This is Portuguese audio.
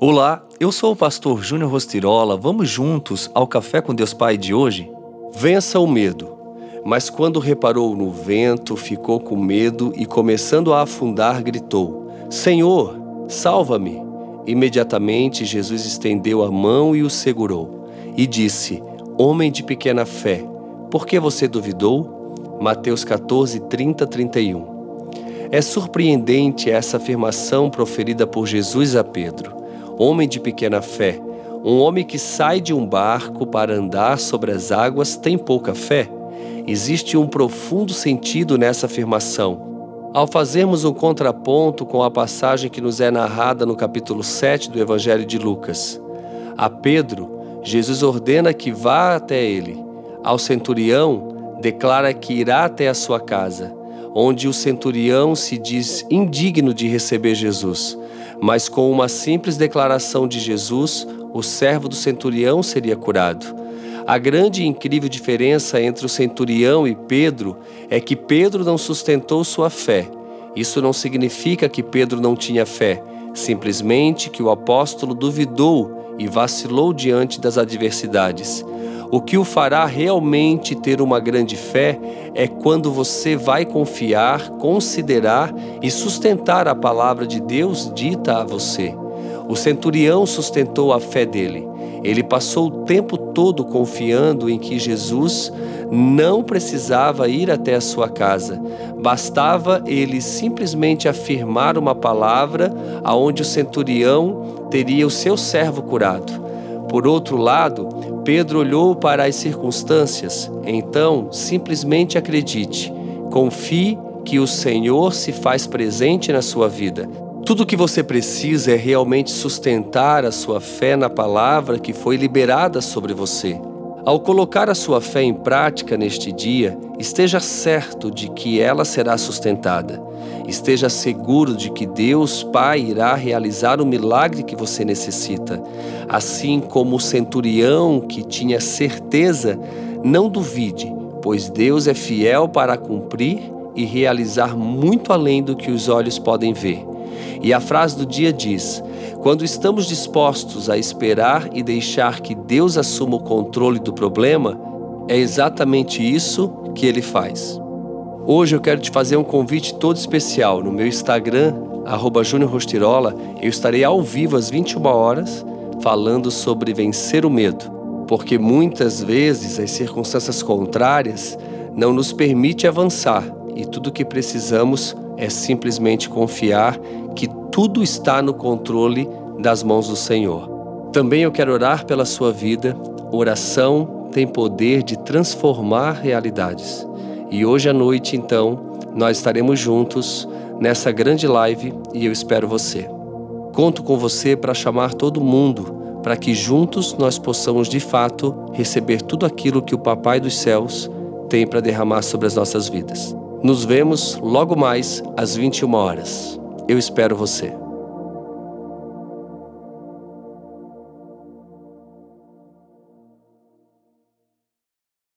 Olá, eu sou o pastor Júnior Rostirola. Vamos juntos ao Café com Deus Pai de hoje? Vença o medo. Mas quando reparou no vento, ficou com medo e, começando a afundar, gritou: Senhor, salva-me! Imediatamente Jesus estendeu a mão e o segurou, e disse: Homem de pequena fé, por que você duvidou? Mateus 14, 30, 31. É surpreendente essa afirmação proferida por Jesus a Pedro homem de pequena fé, um homem que sai de um barco para andar sobre as águas tem pouca fé? Existe um profundo sentido nessa afirmação. Ao fazermos um contraponto com a passagem que nos é narrada no capítulo 7 do Evangelho de Lucas, a Pedro, Jesus ordena que vá até ele. Ao centurião, declara que irá até a sua casa, onde o centurião se diz indigno de receber Jesus mas com uma simples declaração de Jesus, o servo do centurião seria curado. A grande e incrível diferença entre o centurião e Pedro é que Pedro não sustentou sua fé. Isso não significa que Pedro não tinha fé, simplesmente que o apóstolo duvidou e vacilou diante das adversidades. O que o fará realmente ter uma grande fé é quando você vai confiar, considerar e sustentar a palavra de Deus dita a você. O centurião sustentou a fé dele. Ele passou o tempo todo confiando em que Jesus não precisava ir até a sua casa. Bastava ele simplesmente afirmar uma palavra aonde o centurião teria o seu servo curado. Por outro lado, Pedro olhou para as circunstâncias. Então, simplesmente acredite. Confie que o Senhor se faz presente na sua vida. Tudo o que você precisa é realmente sustentar a sua fé na palavra que foi liberada sobre você. Ao colocar a sua fé em prática neste dia, esteja certo de que ela será sustentada. Esteja seguro de que Deus Pai irá realizar o milagre que você necessita. Assim como o centurião que tinha certeza, não duvide, pois Deus é fiel para cumprir e realizar muito além do que os olhos podem ver. E a frase do dia diz: quando estamos dispostos a esperar e deixar que Deus assuma o controle do problema, é exatamente isso que ele faz. Hoje eu quero te fazer um convite todo especial. No meu Instagram, arroba eu estarei ao vivo às 21 horas falando sobre vencer o medo. Porque muitas vezes as circunstâncias contrárias não nos permitem avançar e tudo o que precisamos é simplesmente confiar que tudo está no controle das mãos do Senhor. Também eu quero orar pela sua vida. Oração tem poder de transformar realidades. E hoje à noite, então, nós estaremos juntos nessa grande live e eu espero você. Conto com você para chamar todo mundo, para que juntos nós possamos de fato receber tudo aquilo que o Papai dos céus tem para derramar sobre as nossas vidas. Nos vemos logo mais às 21 horas. Eu espero você.